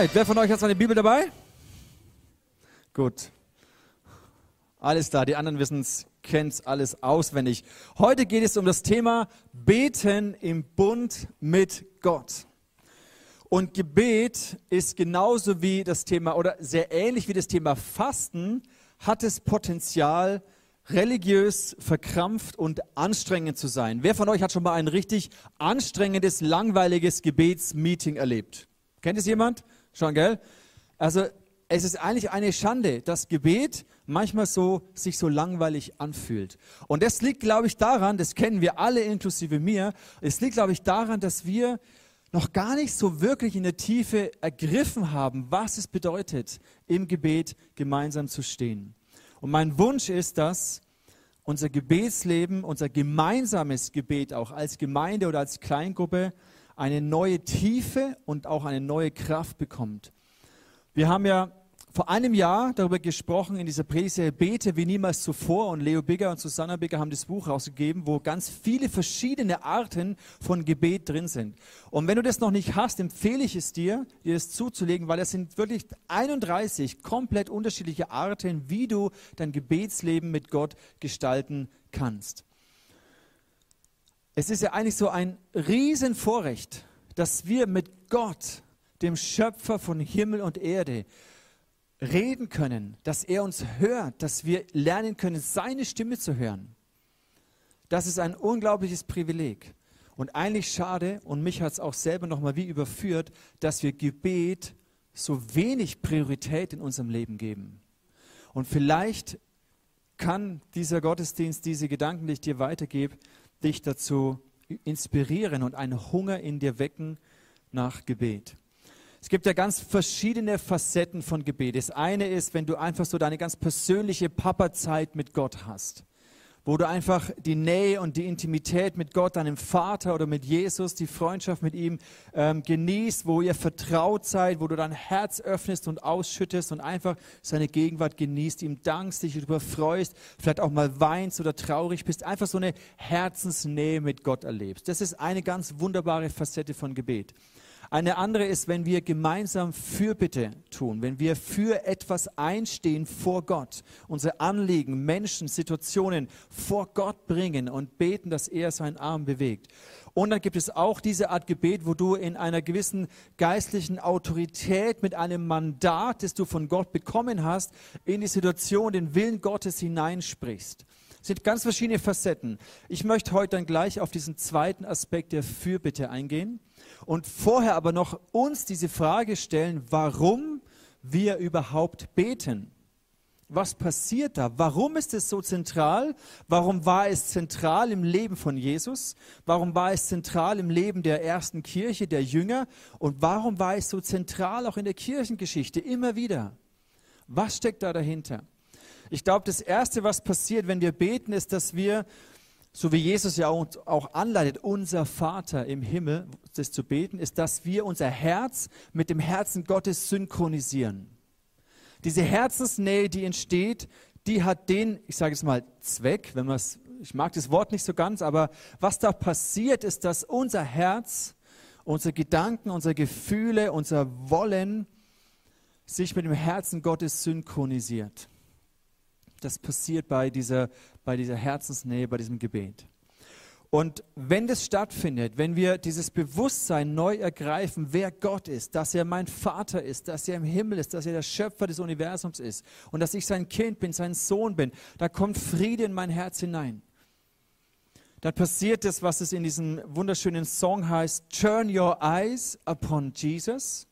Alright, wer von euch hat seine Bibel dabei? Gut. Alles da, die anderen wissen es, kennen es alles auswendig. Heute geht es um das Thema Beten im Bund mit Gott. Und Gebet ist genauso wie das Thema oder sehr ähnlich wie das Thema Fasten, hat es Potenzial, religiös, verkrampft und anstrengend zu sein. Wer von euch hat schon mal ein richtig anstrengendes, langweiliges Gebetsmeeting erlebt? Kennt es jemand? Schon, gell? Also es ist eigentlich eine Schande, dass Gebet manchmal so sich so langweilig anfühlt. Und das liegt, glaube ich, daran, das kennen wir alle inklusive mir, es liegt, glaube ich, daran, dass wir noch gar nicht so wirklich in der Tiefe ergriffen haben, was es bedeutet, im Gebet gemeinsam zu stehen. Und mein Wunsch ist, dass unser Gebetsleben, unser gemeinsames Gebet auch als Gemeinde oder als Kleingruppe eine neue Tiefe und auch eine neue Kraft bekommt. Wir haben ja vor einem Jahr darüber gesprochen in dieser Predigtserie Bete wie niemals zuvor und Leo Bigger und Susanna Bigger haben das Buch rausgegeben, wo ganz viele verschiedene Arten von Gebet drin sind. Und wenn du das noch nicht hast, empfehle ich es dir, dir das zuzulegen, weil es sind wirklich 31 komplett unterschiedliche Arten, wie du dein Gebetsleben mit Gott gestalten kannst. Es ist ja eigentlich so ein Riesenvorrecht, dass wir mit Gott, dem Schöpfer von Himmel und Erde, reden können, dass er uns hört, dass wir lernen können, seine Stimme zu hören. Das ist ein unglaubliches Privileg. Und eigentlich schade, und mich hat es auch selber nochmal wie überführt, dass wir Gebet so wenig Priorität in unserem Leben geben. Und vielleicht kann dieser Gottesdienst, diese Gedanken, die ich dir weitergebe, dich dazu inspirieren und einen Hunger in dir wecken nach Gebet. Es gibt ja ganz verschiedene Facetten von Gebet. Das eine ist, wenn du einfach so deine ganz persönliche Papa-Zeit mit Gott hast, wo du einfach die Nähe und die Intimität mit Gott, deinem Vater oder mit Jesus, die Freundschaft mit ihm ähm, genießt, wo ihr vertraut seid, wo du dein Herz öffnest und ausschüttest und einfach seine Gegenwart genießt, ihm dankst, dich darüber freust, vielleicht auch mal weinst oder traurig bist, einfach so eine Herzensnähe mit Gott erlebst. Das ist eine ganz wunderbare Facette von Gebet. Eine andere ist, wenn wir gemeinsam Fürbitte tun, wenn wir für etwas einstehen vor Gott, unsere Anliegen, Menschen, Situationen vor Gott bringen und beten, dass er seinen Arm bewegt. Und dann gibt es auch diese Art Gebet, wo du in einer gewissen geistlichen Autorität mit einem Mandat, das du von Gott bekommen hast, in die Situation, den Willen Gottes hineinsprichst. Sind ganz verschiedene Facetten. Ich möchte heute dann gleich auf diesen zweiten Aspekt der Fürbitte eingehen und vorher aber noch uns diese Frage stellen, warum wir überhaupt beten. Was passiert da? Warum ist es so zentral? Warum war es zentral im Leben von Jesus? Warum war es zentral im Leben der ersten Kirche, der Jünger? Und warum war es so zentral auch in der Kirchengeschichte immer wieder? Was steckt da dahinter? Ich glaube, das Erste, was passiert, wenn wir beten, ist, dass wir so wie Jesus ja auch anleitet, unser Vater im Himmel, das zu beten, ist, dass wir unser Herz mit dem Herzen Gottes synchronisieren. Diese Herzensnähe, die entsteht, die hat den, ich sage es mal, Zweck, wenn man es, ich mag das Wort nicht so ganz, aber was da passiert, ist, dass unser Herz, unsere Gedanken, unsere Gefühle, unser Wollen sich mit dem Herzen Gottes synchronisiert. Das passiert bei dieser bei dieser Herzensnähe, bei diesem Gebet. Und wenn das stattfindet, wenn wir dieses Bewusstsein neu ergreifen, wer Gott ist, dass er mein Vater ist, dass er im Himmel ist, dass er der Schöpfer des Universums ist und dass ich sein Kind bin, sein Sohn bin, da kommt Friede in mein Herz hinein. Dann passiert das, was es in diesem wunderschönen Song heißt, Turn your eyes upon Jesus,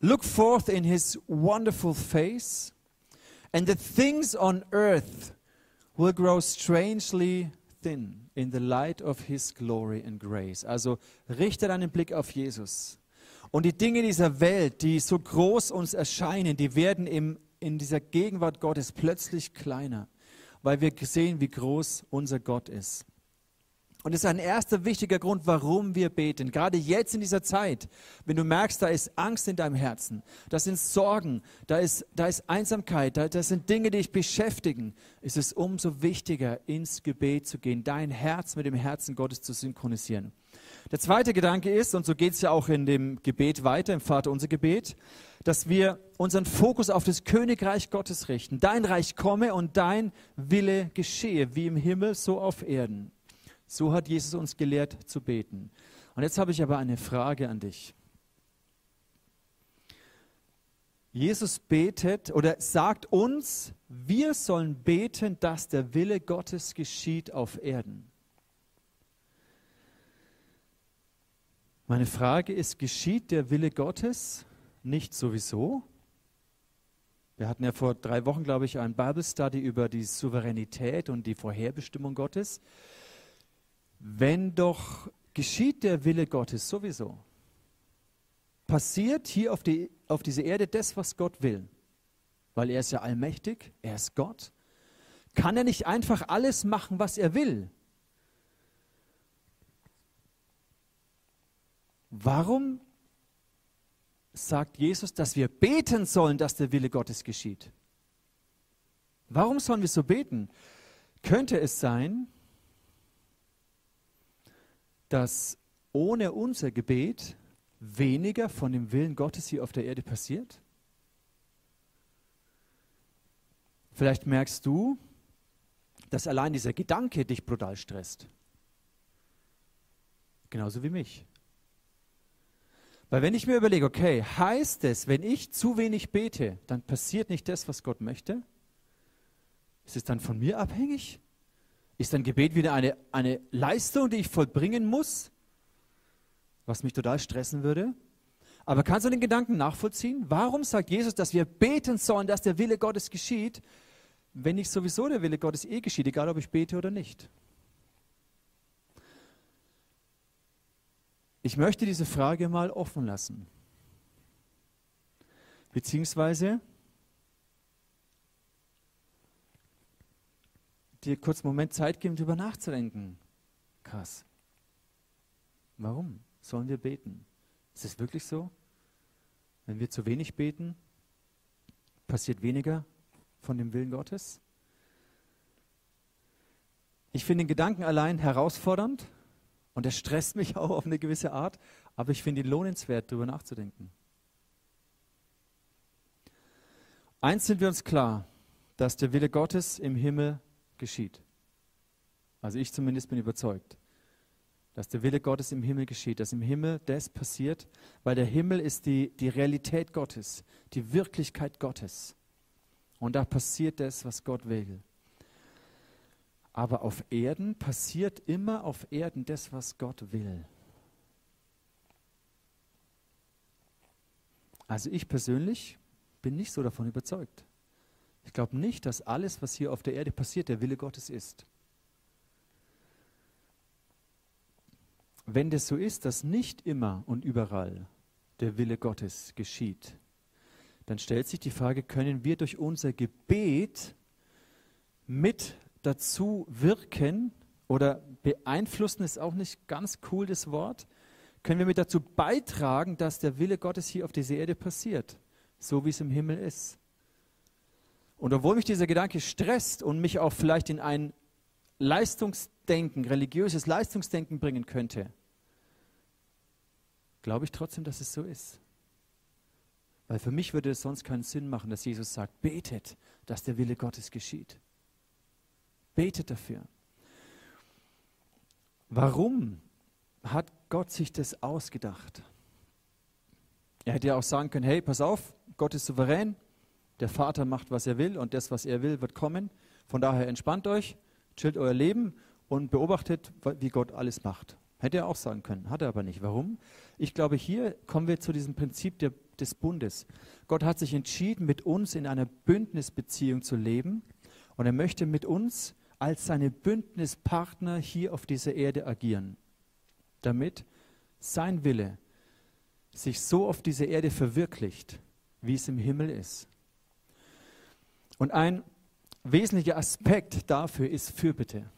look forth in his wonderful face, and the things on earth will grow strangely thin in the light of his glory and grace. Also richte deinen Blick auf Jesus. Und die Dinge dieser Welt, die so groß uns erscheinen, die werden im, in dieser Gegenwart Gottes plötzlich kleiner, weil wir sehen, wie groß unser Gott ist. Und das ist ein erster wichtiger Grund, warum wir beten. Gerade jetzt in dieser Zeit, wenn du merkst, da ist Angst in deinem Herzen, da sind Sorgen, da ist, da ist Einsamkeit, da, das sind Dinge, die dich beschäftigen, ist es umso wichtiger, ins Gebet zu gehen, dein Herz mit dem Herzen Gottes zu synchronisieren. Der zweite Gedanke ist, und so geht es ja auch in dem Gebet weiter, im Vater unser Gebet, dass wir unseren Fokus auf das Königreich Gottes richten. Dein Reich komme und dein Wille geschehe, wie im Himmel, so auf Erden. So hat Jesus uns gelehrt zu beten. Und jetzt habe ich aber eine Frage an dich. Jesus betet oder sagt uns, wir sollen beten, dass der Wille Gottes geschieht auf Erden. Meine Frage ist, geschieht der Wille Gottes nicht sowieso? Wir hatten ja vor drei Wochen, glaube ich, ein Bible Study über die Souveränität und die Vorherbestimmung Gottes. Wenn doch geschieht der Wille Gottes sowieso, passiert hier auf, die, auf dieser Erde das, was Gott will, weil er ist ja allmächtig, er ist Gott, kann er nicht einfach alles machen, was er will? Warum sagt Jesus, dass wir beten sollen, dass der Wille Gottes geschieht? Warum sollen wir so beten? Könnte es sein, dass ohne unser Gebet weniger von dem Willen Gottes hier auf der Erde passiert? Vielleicht merkst du, dass allein dieser Gedanke dich brutal stresst. Genauso wie mich. Weil wenn ich mir überlege, okay, heißt es, wenn ich zu wenig bete, dann passiert nicht das, was Gott möchte? Ist es dann von mir abhängig? Ist ein Gebet wieder eine, eine Leistung, die ich vollbringen muss, was mich total stressen würde? Aber kannst du den Gedanken nachvollziehen? Warum sagt Jesus, dass wir beten sollen, dass der Wille Gottes geschieht, wenn nicht sowieso der Wille Gottes eh geschieht, egal ob ich bete oder nicht? Ich möchte diese Frage mal offen lassen. Beziehungsweise dir kurz einen Moment Zeit geben, darüber nachzudenken. Krass. Warum sollen wir beten? Ist es wirklich so? Wenn wir zu wenig beten, passiert weniger von dem Willen Gottes? Ich finde den Gedanken allein herausfordernd, und er stresst mich auch auf eine gewisse Art, aber ich finde ihn lohnenswert, darüber nachzudenken. Eins sind wir uns klar, dass der Wille Gottes im Himmel geschieht. Also ich zumindest bin überzeugt, dass der Wille Gottes im Himmel geschieht, dass im Himmel das passiert, weil der Himmel ist die, die Realität Gottes, die Wirklichkeit Gottes. Und da passiert das, was Gott will. Aber auf Erden passiert immer auf Erden das, was Gott will. Also ich persönlich bin nicht so davon überzeugt. Ich glaube nicht, dass alles, was hier auf der Erde passiert, der Wille Gottes ist. Wenn das so ist, dass nicht immer und überall der Wille Gottes geschieht, dann stellt sich die Frage, können wir durch unser Gebet mit dazu wirken oder beeinflussen ist auch nicht ganz cool das Wort, können wir mit dazu beitragen, dass der Wille Gottes hier auf dieser Erde passiert, so wie es im Himmel ist. Und obwohl mich dieser Gedanke stresst und mich auch vielleicht in ein Leistungsdenken, religiöses Leistungsdenken bringen könnte, glaube ich trotzdem, dass es so ist. Weil für mich würde es sonst keinen Sinn machen, dass Jesus sagt, betet, dass der Wille Gottes geschieht. Betet dafür. Warum hat Gott sich das ausgedacht? Er hätte ja auch sagen können, hey, pass auf, Gott ist souverän, der Vater macht, was er will und das, was er will, wird kommen. Von daher entspannt euch, chillt euer Leben und beobachtet, wie Gott alles macht. Hätte er auch sagen können, hat er aber nicht. Warum? Ich glaube, hier kommen wir zu diesem Prinzip der, des Bundes. Gott hat sich entschieden, mit uns in einer Bündnisbeziehung zu leben und er möchte mit uns als seine Bündnispartner hier auf dieser Erde agieren, damit sein Wille sich so auf dieser Erde verwirklicht, wie es im Himmel ist. Und ein wesentlicher Aspekt dafür ist Fürbitte.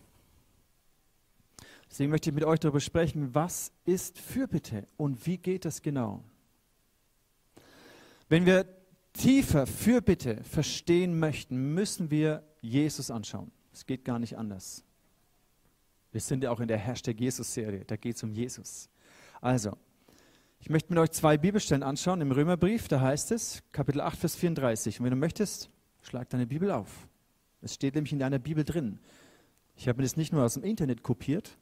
Deswegen möchte ich mit euch darüber sprechen, was ist Fürbitte und wie geht das genau? Wenn wir tiefer Fürbitte verstehen möchten, müssen wir Jesus anschauen. Es geht gar nicht anders. Wir sind ja auch in der Hashtag Jesus-Serie, da geht es um Jesus. Also, ich möchte mit euch zwei Bibelstellen anschauen. Im Römerbrief, da heißt es, Kapitel 8, Vers 34. Und wenn du möchtest, schlag deine Bibel auf. Es steht nämlich in deiner Bibel drin. Ich habe mir das nicht nur aus dem Internet kopiert,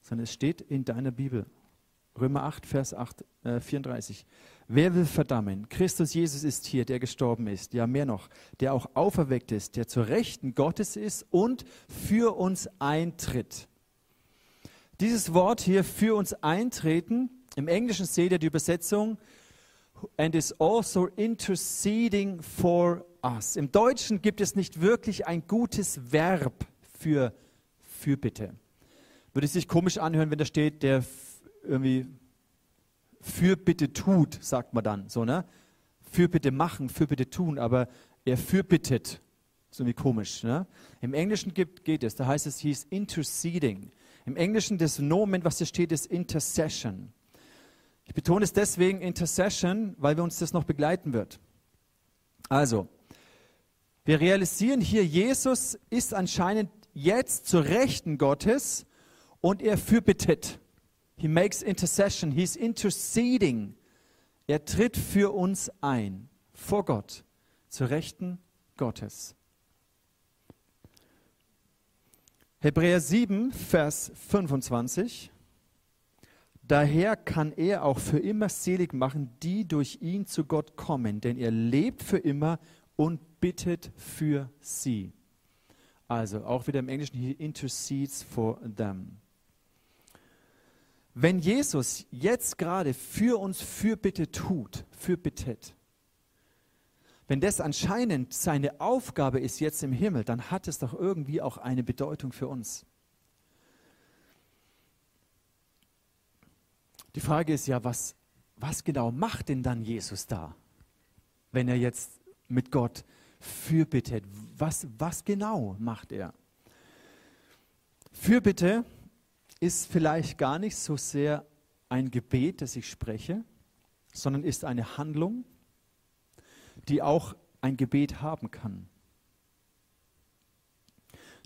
sondern es steht in deiner Bibel. Römer 8, Vers 8, äh, 34. Wer will verdammen? Christus Jesus ist hier, der gestorben ist, ja mehr noch, der auch auferweckt ist, der zur Rechten Gottes ist und für uns eintritt. Dieses Wort hier für uns eintreten, im Englischen seht ihr die Übersetzung and is also interceding for us. Im Deutschen gibt es nicht wirklich ein gutes Verb für Fürbitte. Würde es sich komisch anhören, wenn da steht, der irgendwie Fürbitte tut, sagt man dann, so, ne? Fürbitte machen, Fürbitte tun, aber er fürbittet. So wie komisch. Ne? Im Englischen gibt, geht es, da heißt es, he interceding. Im Englischen das Nomen, was da steht, ist Intercession. Ich betone es deswegen Intercession, weil wir uns das noch begleiten wird. Also, wir realisieren hier, Jesus ist anscheinend jetzt zur Rechten Gottes und er fürbittet. He makes intercession. He's interceding. Er tritt für uns ein vor Gott zur Rechten Gottes. Hebräer 7, Vers 25. Daher kann er auch für immer selig machen, die durch ihn zu Gott kommen, denn er lebt für immer und bittet für sie. Also auch wieder im Englischen, he intercedes for them. Wenn Jesus jetzt gerade für uns Fürbitte tut, fürbittet, wenn das anscheinend seine Aufgabe ist jetzt im Himmel, dann hat es doch irgendwie auch eine Bedeutung für uns. Die Frage ist ja, was, was genau macht denn dann Jesus da, wenn er jetzt mit Gott fürbittet? Was, was genau macht er? Fürbitte ist vielleicht gar nicht so sehr ein Gebet, das ich spreche, sondern ist eine Handlung, die auch ein Gebet haben kann.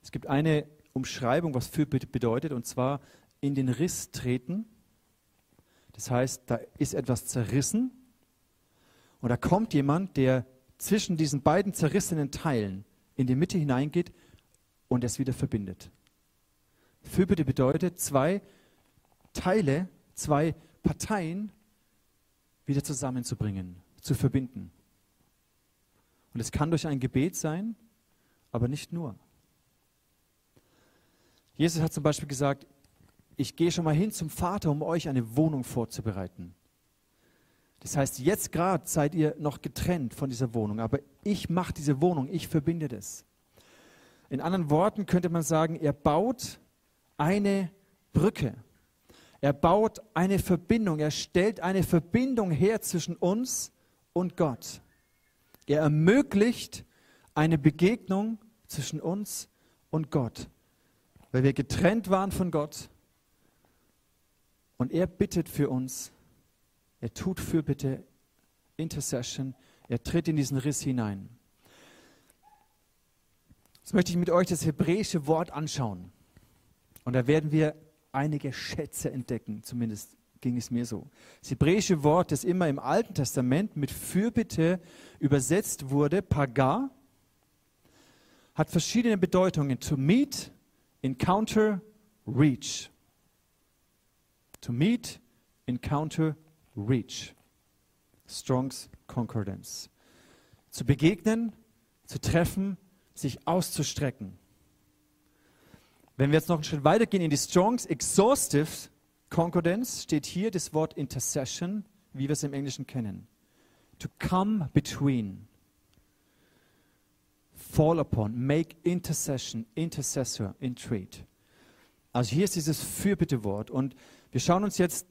Es gibt eine Umschreibung, was Fürbitte bedeutet, und zwar in den Riss treten. Das heißt, da ist etwas zerrissen und da kommt jemand, der zwischen diesen beiden zerrissenen Teilen in die Mitte hineingeht und es wieder verbindet. Fürbitte bedeutet, zwei Teile, zwei Parteien wieder zusammenzubringen, zu verbinden. Und es kann durch ein Gebet sein, aber nicht nur. Jesus hat zum Beispiel gesagt, ich gehe schon mal hin zum Vater, um euch eine Wohnung vorzubereiten. Das heißt, jetzt gerade seid ihr noch getrennt von dieser Wohnung, aber ich mache diese Wohnung, ich verbinde das. In anderen Worten könnte man sagen, er baut eine Brücke. Er baut eine Verbindung. Er stellt eine Verbindung her zwischen uns und Gott. Er ermöglicht eine Begegnung zwischen uns und Gott, weil wir getrennt waren von Gott. Und er bittet für uns. Er tut für bitte Intercession. Er tritt in diesen Riss hinein. Jetzt möchte ich mit euch das hebräische Wort anschauen. Und da werden wir einige Schätze entdecken, zumindest ging es mir so. Das hebräische Wort, das immer im Alten Testament mit Fürbitte übersetzt wurde, Pagar, hat verschiedene Bedeutungen. To meet, encounter, reach. To meet, encounter, reach. Strongs Concordance. Zu begegnen, zu treffen, sich auszustrecken. Wenn wir jetzt noch einen Schritt weitergehen in die Strongs Exhaustive Concordance, steht hier das Wort Intercession, wie wir es im Englischen kennen. To come between. Fall upon, make intercession, intercessor, entreat. Also hier ist dieses Fürbittewort. Und wir schauen uns jetzt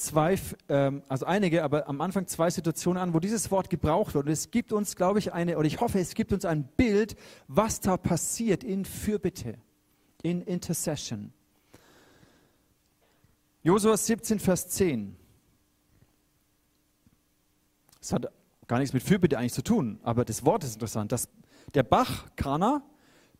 zwei, ähm, also einige, aber am Anfang zwei Situationen an, wo dieses Wort gebraucht wird. Und es gibt uns, glaube ich, eine, oder ich hoffe, es gibt uns ein Bild, was da passiert in Fürbitte in Intercession. Josua 17, Vers 10. Das hat gar nichts mit Fürbitte eigentlich zu tun, aber das Wort ist interessant. Das, der Bach Kana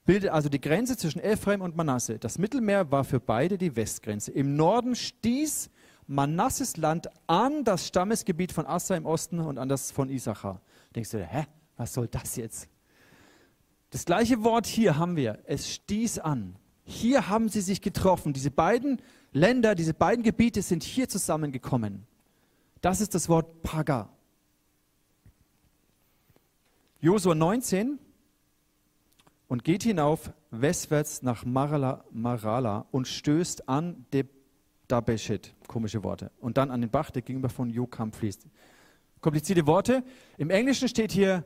bildet also die Grenze zwischen Ephraim und Manasse. Das Mittelmeer war für beide die Westgrenze. Im Norden stieß Manasses Land an das Stammesgebiet von Assa im Osten und an das von Issachar. Denkst du, hä, was soll das jetzt? Das gleiche Wort hier haben wir. Es stieß an. Hier haben sie sich getroffen. Diese beiden Länder, diese beiden Gebiete sind hier zusammengekommen. Das ist das Wort Paga. Josua 19 und geht hinauf westwärts nach Marala, Marala und stößt an Dabeshet, komische Worte, und dann an den Bach, der gegenüber von Jokam fließt. Komplizierte Worte. Im Englischen steht hier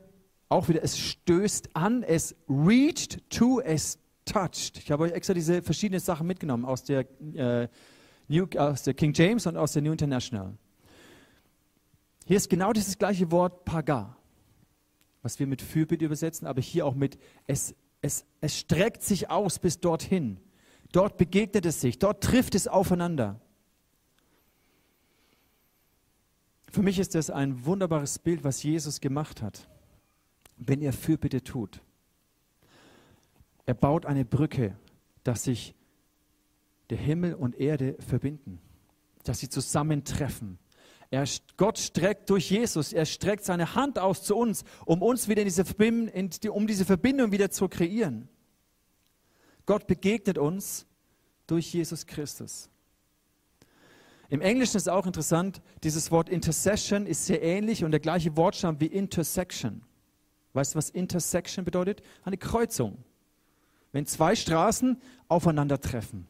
auch wieder, es stößt an, es reached to, es touched. Ich habe euch extra diese verschiedenen Sachen mitgenommen aus der, äh, New, aus der King James und aus der New International. Hier ist genau dieses gleiche Wort Paga, was wir mit Fürbitte übersetzen, aber hier auch mit es, es, es streckt sich aus bis dorthin. Dort begegnet es sich, dort trifft es aufeinander. Für mich ist das ein wunderbares Bild, was Jesus gemacht hat, wenn er Fürbitte tut. Er baut eine Brücke, dass sich der Himmel und Erde verbinden, dass sie zusammentreffen. Er, Gott streckt durch Jesus, er streckt seine Hand aus zu uns, um uns wieder in diese, um diese Verbindung wieder zu kreieren. Gott begegnet uns durch Jesus Christus. Im Englischen ist auch interessant, dieses Wort Intercession ist sehr ähnlich und der gleiche Wortstamm wie Intersection. Weißt du, was Intersection bedeutet? Eine Kreuzung. Wenn zwei Straßen aufeinandertreffen.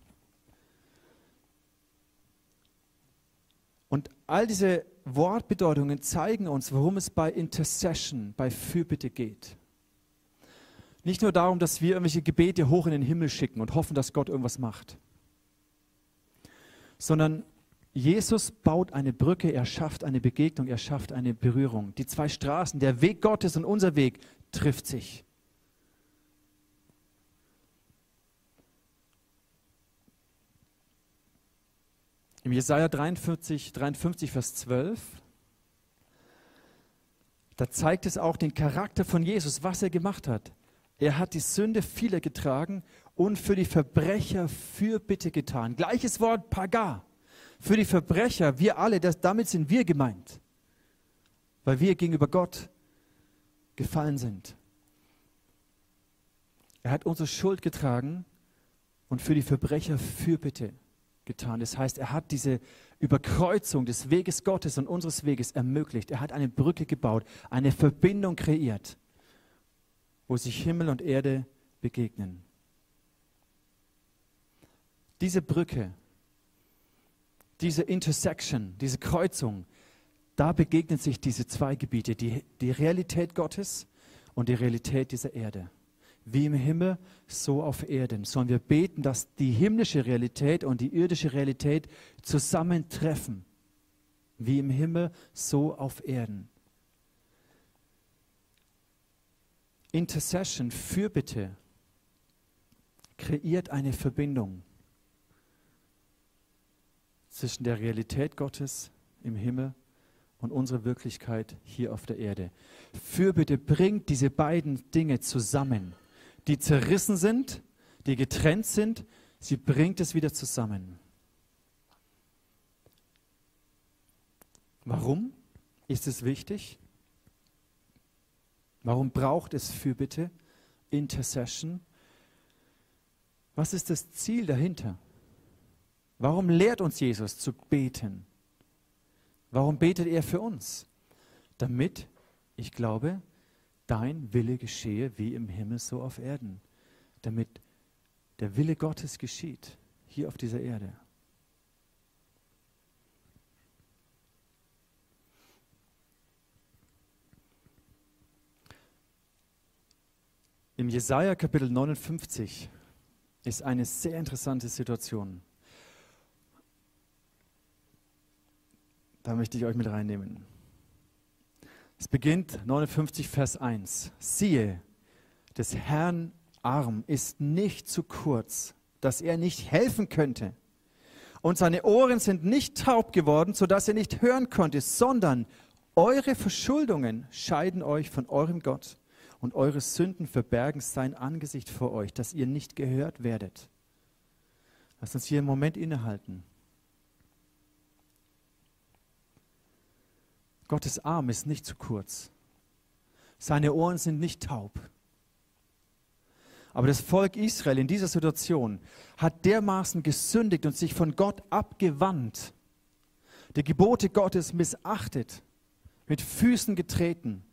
Und all diese Wortbedeutungen zeigen uns, worum es bei Intercession, bei Fürbitte geht. Nicht nur darum, dass wir irgendwelche Gebete hoch in den Himmel schicken und hoffen, dass Gott irgendwas macht, sondern Jesus baut eine Brücke, er schafft eine Begegnung, er schafft eine Berührung. Die zwei Straßen, der Weg Gottes und unser Weg, trifft sich. Im Jesaja 43, 53, Vers 12, da zeigt es auch den Charakter von Jesus, was er gemacht hat. Er hat die Sünde vieler getragen und für die Verbrecher Fürbitte getan. Gleiches Wort Paga. Für die Verbrecher, wir alle, das, damit sind wir gemeint, weil wir gegenüber Gott gefallen sind. Er hat unsere Schuld getragen und für die Verbrecher Fürbitte getan. Das heißt, er hat diese Überkreuzung des Weges Gottes und unseres Weges ermöglicht. Er hat eine Brücke gebaut, eine Verbindung kreiert, wo sich Himmel und Erde begegnen. Diese Brücke, diese Intersection, diese Kreuzung, da begegnen sich diese zwei Gebiete, die, die Realität Gottes und die Realität dieser Erde wie im Himmel, so auf Erden. Sollen wir beten, dass die himmlische Realität und die irdische Realität zusammentreffen. Wie im Himmel, so auf Erden. Intercession, Fürbitte, kreiert eine Verbindung zwischen der Realität Gottes im Himmel und unsere Wirklichkeit hier auf der Erde. Fürbitte bringt diese beiden Dinge zusammen die zerrissen sind, die getrennt sind, sie bringt es wieder zusammen. Warum ist es wichtig? Warum braucht es Fürbitte, Intercession? Was ist das Ziel dahinter? Warum lehrt uns Jesus zu beten? Warum betet er für uns? Damit, ich glaube, dein Wille geschehe wie im Himmel so auf Erden, damit der Wille Gottes geschieht hier auf dieser Erde. Im Jesaja Kapitel 59 ist eine sehr interessante Situation. Da möchte ich euch mit reinnehmen. Es beginnt 59 Vers 1. Siehe, des Herrn Arm ist nicht zu kurz, dass er nicht helfen könnte. Und seine Ohren sind nicht taub geworden, sodass er nicht hören konnte, sondern eure Verschuldungen scheiden euch von eurem Gott und eure Sünden verbergen sein Angesicht vor euch, dass ihr nicht gehört werdet. Lasst uns hier einen Moment innehalten. Gottes Arm ist nicht zu kurz. Seine Ohren sind nicht taub. Aber das Volk Israel in dieser Situation hat dermaßen gesündigt und sich von Gott abgewandt, die Gebote Gottes missachtet, mit Füßen getreten.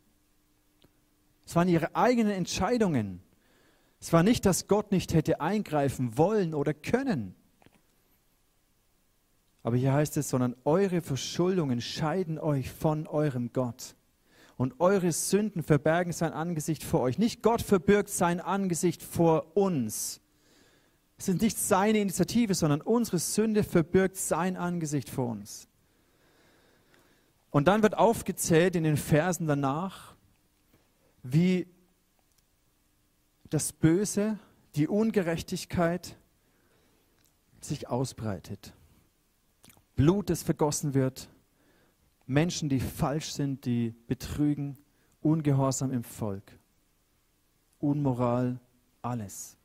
Es waren ihre eigenen Entscheidungen. Es war nicht, dass Gott nicht hätte eingreifen wollen oder können. Aber hier heißt es, sondern eure Verschuldungen scheiden euch von eurem Gott und eure Sünden verbergen sein Angesicht vor euch. Nicht Gott verbirgt sein Angesicht vor uns. Es ist nicht seine Initiative, sondern unsere Sünde verbirgt sein Angesicht vor uns. Und dann wird aufgezählt in den Versen danach, wie das Böse, die Ungerechtigkeit sich ausbreitet. Blut, das vergossen wird, Menschen, die falsch sind, die betrügen, Ungehorsam im Volk, Unmoral, alles.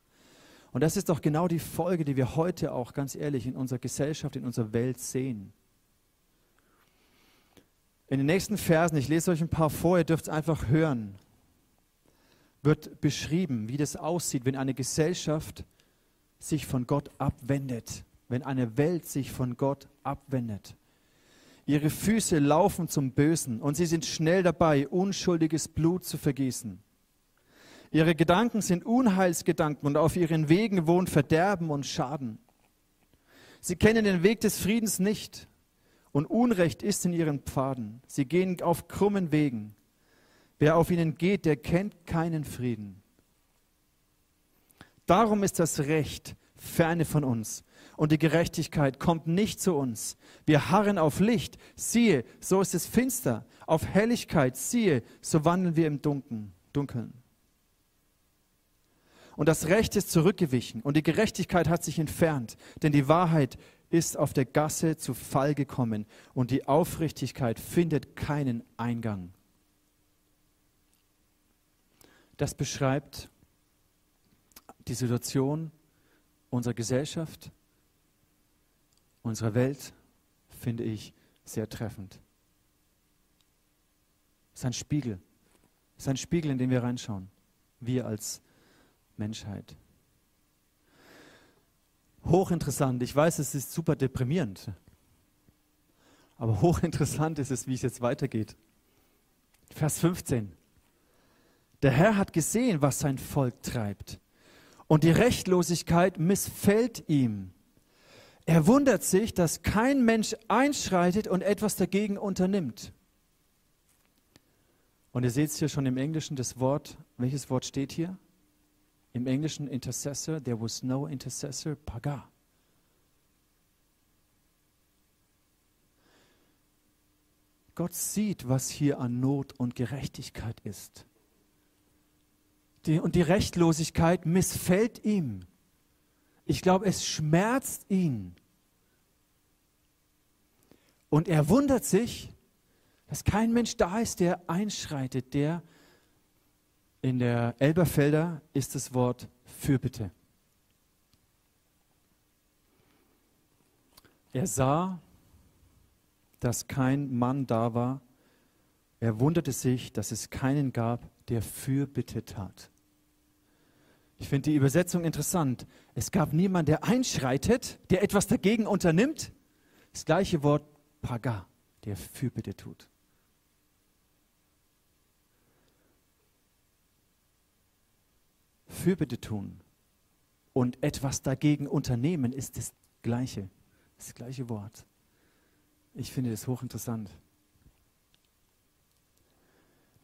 Und das ist doch genau die Folge, die wir heute auch ganz ehrlich in unserer Gesellschaft, in unserer Welt sehen. In den nächsten Versen, ich lese euch ein paar vor, ihr dürft es einfach hören, wird beschrieben, wie das aussieht, wenn eine Gesellschaft sich von Gott abwendet, wenn eine Welt sich von Gott abwendet. Ihre Füße laufen zum Bösen und sie sind schnell dabei, unschuldiges Blut zu vergießen. Ihre Gedanken sind Unheilsgedanken und auf ihren Wegen wohnt Verderben und Schaden. Sie kennen den Weg des Friedens nicht und Unrecht ist in ihren Pfaden. Sie gehen auf krummen Wegen. Wer auf ihnen geht, der kennt keinen Frieden. Darum ist das Recht ferne von uns und die Gerechtigkeit kommt nicht zu uns. Wir harren auf Licht, siehe, so ist es finster, auf Helligkeit, siehe, so wandeln wir im Dunkeln. Dunkeln. Und das Recht ist zurückgewichen und die Gerechtigkeit hat sich entfernt, denn die Wahrheit ist auf der Gasse zu Fall gekommen und die Aufrichtigkeit findet keinen Eingang. Das beschreibt die Situation unserer Gesellschaft, unserer Welt, finde ich sehr treffend. Es ist ein Spiegel. Es ist ein Spiegel, in den wir reinschauen. Wir als Menschheit. Hochinteressant. Ich weiß, es ist super deprimierend. Aber hochinteressant ist es, wie es jetzt weitergeht. Vers 15. Der Herr hat gesehen, was sein Volk treibt. Und die Rechtlosigkeit missfällt ihm. Er wundert sich, dass kein Mensch einschreitet und etwas dagegen unternimmt. Und ihr seht es hier schon im Englischen, das Wort, welches Wort steht hier? Im Englischen Intercessor, there was no intercessor, paga. Gott sieht, was hier an Not und Gerechtigkeit ist. Die, und die Rechtlosigkeit missfällt ihm. Ich glaube, es schmerzt ihn. Und er wundert sich, dass kein Mensch da ist, der einschreitet, der in der Elberfelder ist das Wort Fürbitte. Er sah, dass kein Mann da war. Er wunderte sich, dass es keinen gab, der Fürbitte tat. Ich finde die Übersetzung interessant. Es gab niemanden, der einschreitet, der etwas dagegen unternimmt. Das gleiche Wort Paga, der Fürbitte tut. Fürbitte tun und etwas dagegen unternehmen ist das gleiche, das gleiche Wort. Ich finde das hochinteressant.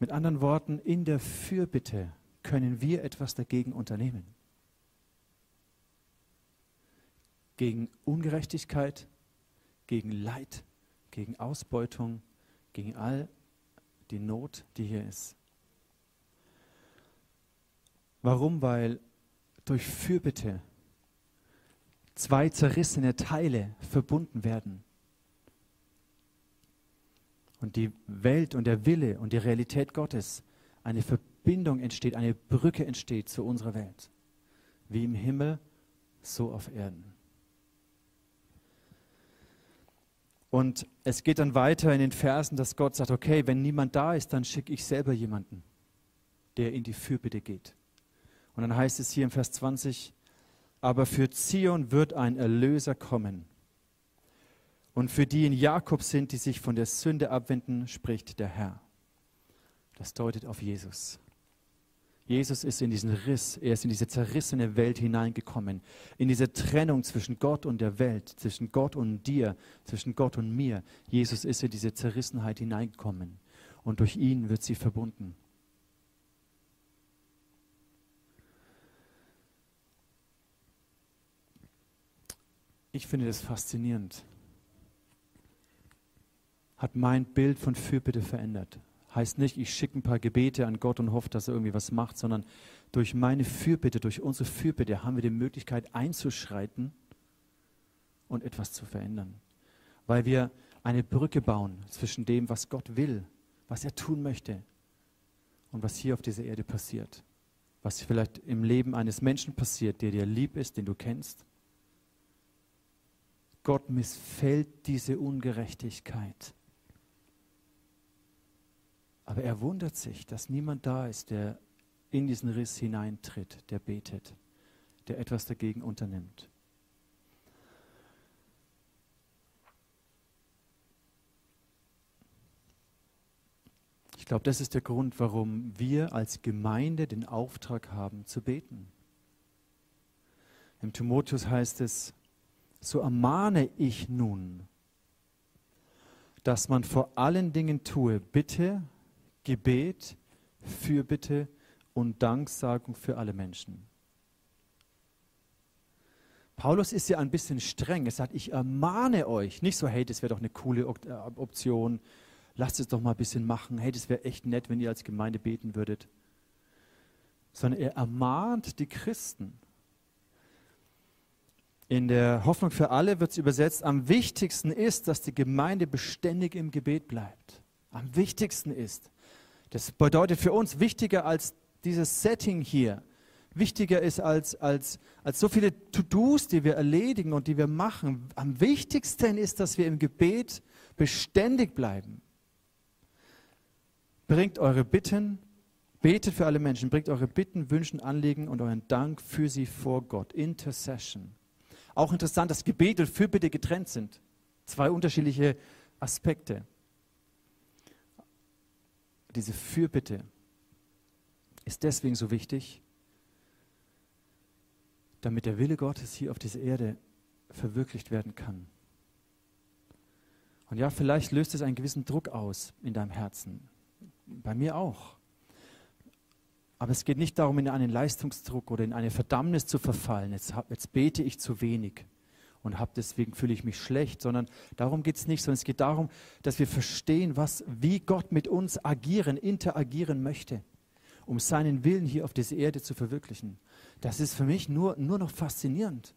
Mit anderen Worten, in der Fürbitte können wir etwas dagegen unternehmen. Gegen Ungerechtigkeit, gegen Leid, gegen Ausbeutung, gegen all die Not, die hier ist. Warum? Weil durch Fürbitte zwei zerrissene Teile verbunden werden. Und die Welt und der Wille und die Realität Gottes eine Verbindung entsteht, eine Brücke entsteht zu unserer Welt. Wie im Himmel, so auf Erden. Und es geht dann weiter in den Versen, dass Gott sagt, okay, wenn niemand da ist, dann schicke ich selber jemanden, der in die Fürbitte geht. Und dann heißt es hier im Vers 20, aber für Zion wird ein Erlöser kommen. Und für die in Jakob sind, die sich von der Sünde abwenden, spricht der Herr. Das deutet auf Jesus. Jesus ist in diesen Riss, er ist in diese zerrissene Welt hineingekommen, in diese Trennung zwischen Gott und der Welt, zwischen Gott und dir, zwischen Gott und mir. Jesus ist in diese Zerrissenheit hineingekommen und durch ihn wird sie verbunden. Ich finde das faszinierend. Hat mein Bild von Fürbitte verändert. Heißt nicht, ich schicke ein paar Gebete an Gott und hoffe, dass er irgendwie was macht, sondern durch meine Fürbitte, durch unsere Fürbitte haben wir die Möglichkeit einzuschreiten und etwas zu verändern. Weil wir eine Brücke bauen zwischen dem, was Gott will, was er tun möchte und was hier auf dieser Erde passiert. Was vielleicht im Leben eines Menschen passiert, der dir lieb ist, den du kennst Gott missfällt diese Ungerechtigkeit. Aber er wundert sich, dass niemand da ist, der in diesen Riss hineintritt, der betet, der etwas dagegen unternimmt. Ich glaube, das ist der Grund, warum wir als Gemeinde den Auftrag haben zu beten. Im Timotheus heißt es, so ermahne ich nun, dass man vor allen Dingen tue Bitte, Gebet, Fürbitte und Danksagung für alle Menschen. Paulus ist ja ein bisschen streng. Er sagt, ich ermahne euch. Nicht so, hey, das wäre doch eine coole äh, Option. Lasst es doch mal ein bisschen machen. Hey, das wäre echt nett, wenn ihr als Gemeinde beten würdet. Sondern er ermahnt die Christen. In der Hoffnung für alle wird es übersetzt, am wichtigsten ist, dass die Gemeinde beständig im Gebet bleibt. Am wichtigsten ist. Das bedeutet für uns wichtiger als dieses Setting hier. Wichtiger ist als, als, als so viele To-Dos, die wir erledigen und die wir machen. Am wichtigsten ist, dass wir im Gebet beständig bleiben. Bringt eure Bitten, betet für alle Menschen, bringt eure Bitten, Wünschen, Anliegen und euren Dank für sie vor Gott. Intercession. Auch interessant, dass Gebet und Fürbitte getrennt sind. Zwei unterschiedliche Aspekte. Diese Fürbitte ist deswegen so wichtig, damit der Wille Gottes hier auf dieser Erde verwirklicht werden kann. Und ja, vielleicht löst es einen gewissen Druck aus in deinem Herzen. Bei mir auch. Aber es geht nicht darum, in einen Leistungsdruck oder in eine Verdammnis zu verfallen. Jetzt, jetzt bete ich zu wenig und hab deswegen fühle ich mich schlecht, sondern darum geht es nicht, sondern es geht darum, dass wir verstehen, was, wie Gott mit uns agieren, interagieren möchte, um seinen Willen hier auf dieser Erde zu verwirklichen. Das ist für mich nur, nur noch faszinierend.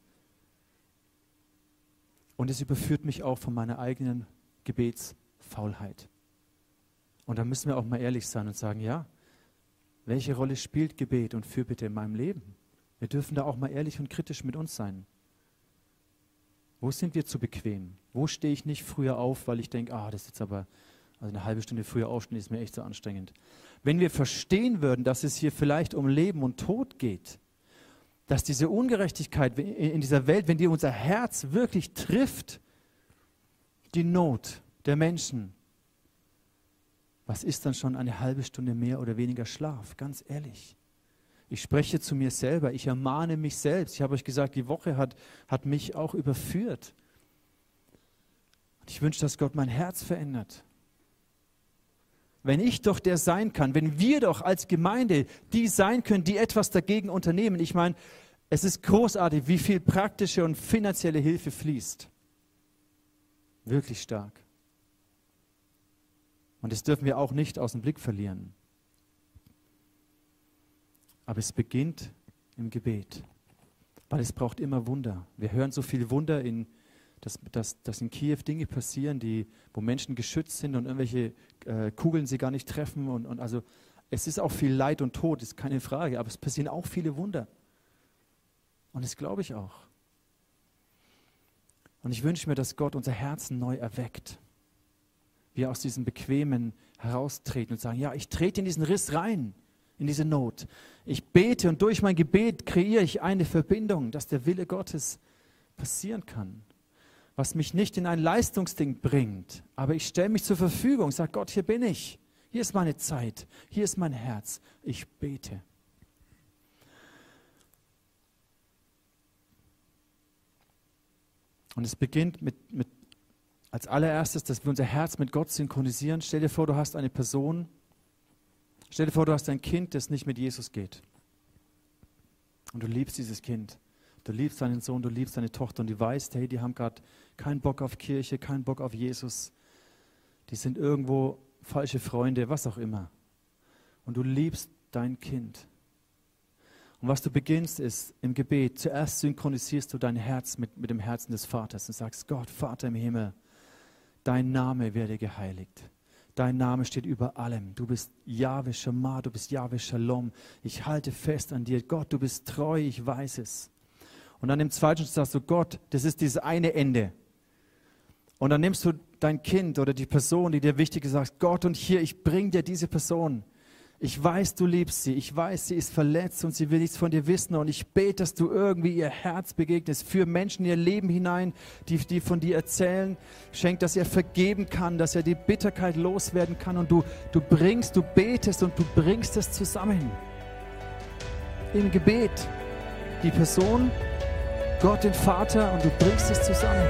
Und es überführt mich auch von meiner eigenen Gebetsfaulheit. Und da müssen wir auch mal ehrlich sein und sagen, ja, welche Rolle spielt Gebet und Fürbitte in meinem Leben? Wir dürfen da auch mal ehrlich und kritisch mit uns sein. Wo sind wir zu bequem? Wo stehe ich nicht früher auf, weil ich denke, ah, das ist jetzt aber, also eine halbe Stunde früher aufstehen ist mir echt so anstrengend. Wenn wir verstehen würden, dass es hier vielleicht um Leben und Tod geht, dass diese Ungerechtigkeit in dieser Welt, wenn die unser Herz wirklich trifft, die Not der Menschen, was ist dann schon eine halbe Stunde mehr oder weniger Schlaf? Ganz ehrlich. Ich spreche zu mir selber, ich ermahne mich selbst. Ich habe euch gesagt, die Woche hat, hat mich auch überführt. Und ich wünsche, dass Gott mein Herz verändert. Wenn ich doch der sein kann, wenn wir doch als Gemeinde die sein können, die etwas dagegen unternehmen. Ich meine, es ist großartig, wie viel praktische und finanzielle Hilfe fließt. Wirklich stark. Und das dürfen wir auch nicht aus dem Blick verlieren. Aber es beginnt im Gebet, weil es braucht immer Wunder. Wir hören so viele Wunder, in, dass, dass, dass in Kiew Dinge passieren, die, wo Menschen geschützt sind und irgendwelche äh, Kugeln sie gar nicht treffen. Und, und also es ist auch viel Leid und Tod, ist keine Frage, aber es passieren auch viele Wunder. Und das glaube ich auch. Und ich wünsche mir, dass Gott unser Herzen neu erweckt. Wir aus diesem Bequemen heraustreten und sagen, ja, ich trete in diesen Riss rein, in diese Not. Ich bete und durch mein Gebet kreiere ich eine Verbindung, dass der Wille Gottes passieren kann. Was mich nicht in ein Leistungsding bringt, aber ich stelle mich zur Verfügung, sage Gott, hier bin ich. Hier ist meine Zeit, hier ist mein Herz. Ich bete. Und es beginnt mit, mit als allererstes, dass wir unser Herz mit Gott synchronisieren. Stell dir vor, du hast eine Person, stell dir vor, du hast ein Kind, das nicht mit Jesus geht. Und du liebst dieses Kind. Du liebst deinen Sohn, du liebst deine Tochter und du weißt, hey, die haben gerade keinen Bock auf Kirche, keinen Bock auf Jesus. Die sind irgendwo falsche Freunde, was auch immer. Und du liebst dein Kind. Und was du beginnst ist im Gebet, zuerst synchronisierst du dein Herz mit, mit dem Herzen des Vaters und sagst, Gott, Vater im Himmel, dein Name werde geheiligt. Dein Name steht über allem. Du bist Yahweh Shammah, du bist Yahweh Shalom. Ich halte fest an dir. Gott, du bist treu, ich weiß es. Und dann im zweiten sagst du, Gott, das ist dieses eine Ende. Und dann nimmst du dein Kind oder die Person, die dir wichtig ist, sagst, Gott, und hier, ich bring dir diese Person. Ich weiß, du liebst sie. Ich weiß, sie ist verletzt und sie will nichts von dir wissen. Und ich bete, dass du irgendwie ihr Herz begegnest, für Menschen in ihr Leben hinein, die, die von dir erzählen. Schenk, dass er vergeben kann, dass er die Bitterkeit loswerden kann. Und du, du bringst, du betest und du bringst es zusammen. Im Gebet. Die Person, Gott den Vater und du bringst es zusammen.